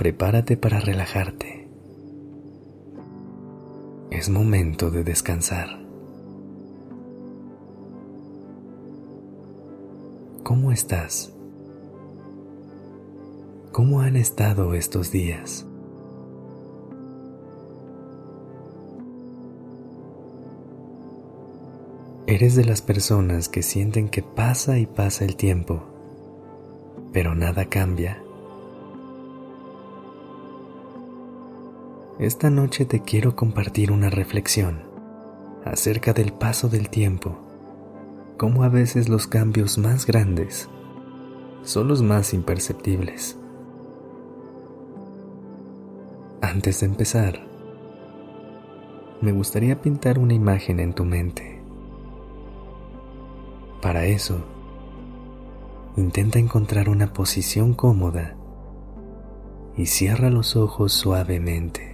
Prepárate para relajarte. Es momento de descansar. ¿Cómo estás? ¿Cómo han estado estos días? Eres de las personas que sienten que pasa y pasa el tiempo, pero nada cambia. Esta noche te quiero compartir una reflexión acerca del paso del tiempo, cómo a veces los cambios más grandes son los más imperceptibles. Antes de empezar, me gustaría pintar una imagen en tu mente para eso, intenta encontrar una posición cómoda y cierra los ojos suavemente.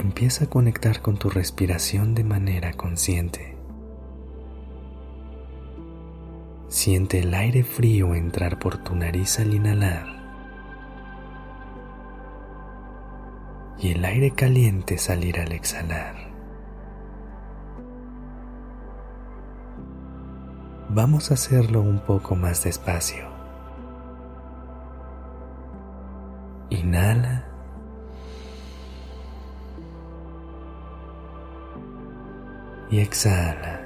Empieza a conectar con tu respiración de manera consciente. Siente el aire frío entrar por tu nariz al inhalar y el aire caliente salir al exhalar. vamos a hacerlo un poco más despacio. Inhala. Y exhala.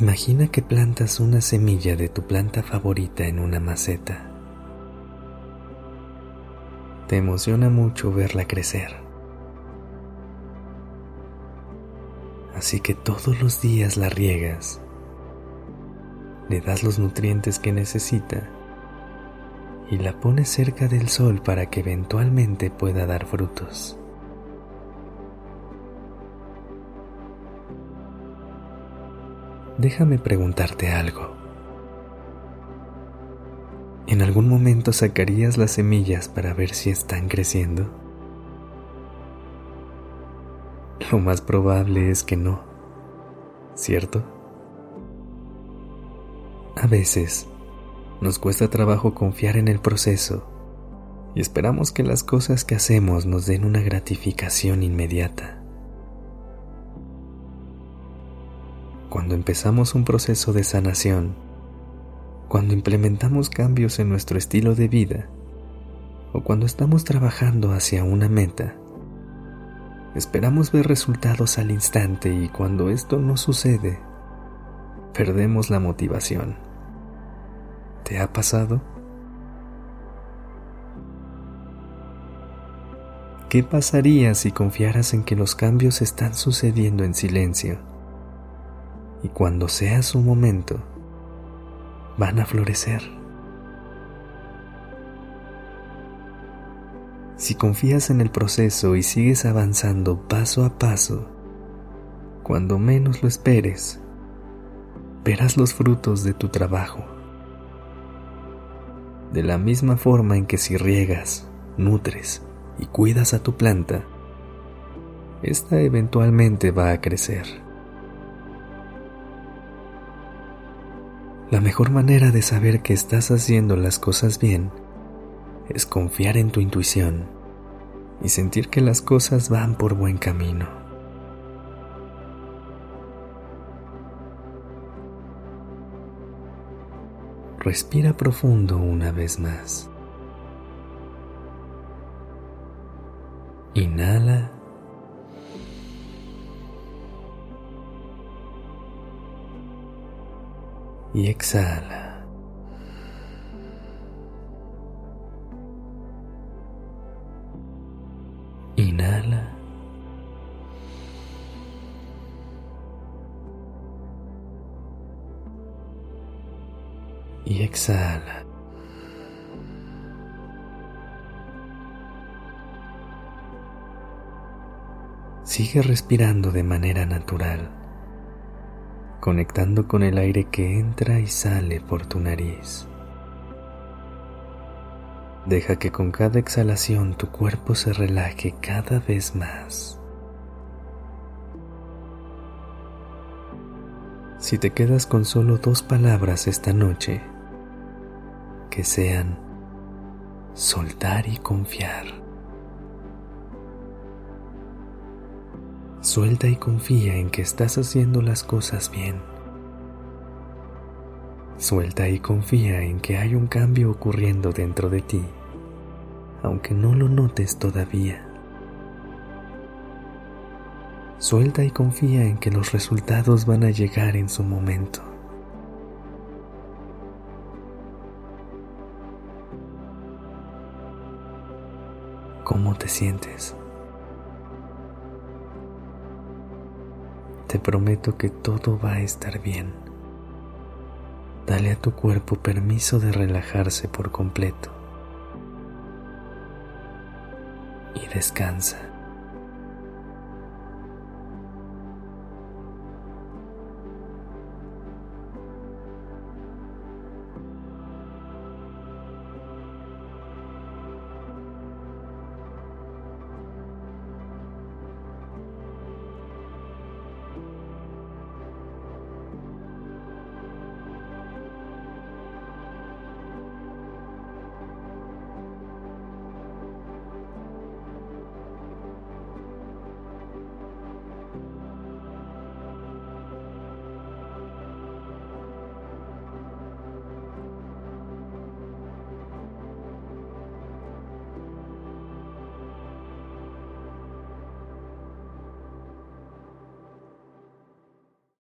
Imagina que plantas una semilla de tu planta favorita en una maceta. Te emociona mucho verla crecer. Así que todos los días la riegas, le das los nutrientes que necesita y la pones cerca del sol para que eventualmente pueda dar frutos. Déjame preguntarte algo. ¿En algún momento sacarías las semillas para ver si están creciendo? Lo más probable es que no, ¿cierto? A veces nos cuesta trabajo confiar en el proceso y esperamos que las cosas que hacemos nos den una gratificación inmediata. Cuando empezamos un proceso de sanación, cuando implementamos cambios en nuestro estilo de vida o cuando estamos trabajando hacia una meta, Esperamos ver resultados al instante y cuando esto no sucede, perdemos la motivación. ¿Te ha pasado? ¿Qué pasaría si confiaras en que los cambios están sucediendo en silencio? Y cuando sea su momento, van a florecer. Si confías en el proceso y sigues avanzando paso a paso, cuando menos lo esperes, verás los frutos de tu trabajo. De la misma forma en que si riegas, nutres y cuidas a tu planta, esta eventualmente va a crecer. La mejor manera de saber que estás haciendo las cosas bien es confiar en tu intuición y sentir que las cosas van por buen camino. Respira profundo una vez más. Inhala. Y exhala. Y exhala. Sigue respirando de manera natural, conectando con el aire que entra y sale por tu nariz. Deja que con cada exhalación tu cuerpo se relaje cada vez más. Si te quedas con solo dos palabras esta noche, que sean soltar y confiar. Suelta y confía en que estás haciendo las cosas bien. Suelta y confía en que hay un cambio ocurriendo dentro de ti, aunque no lo notes todavía. Suelta y confía en que los resultados van a llegar en su momento. ¿Cómo te sientes? Te prometo que todo va a estar bien. Dale a tu cuerpo permiso de relajarse por completo. Y descansa.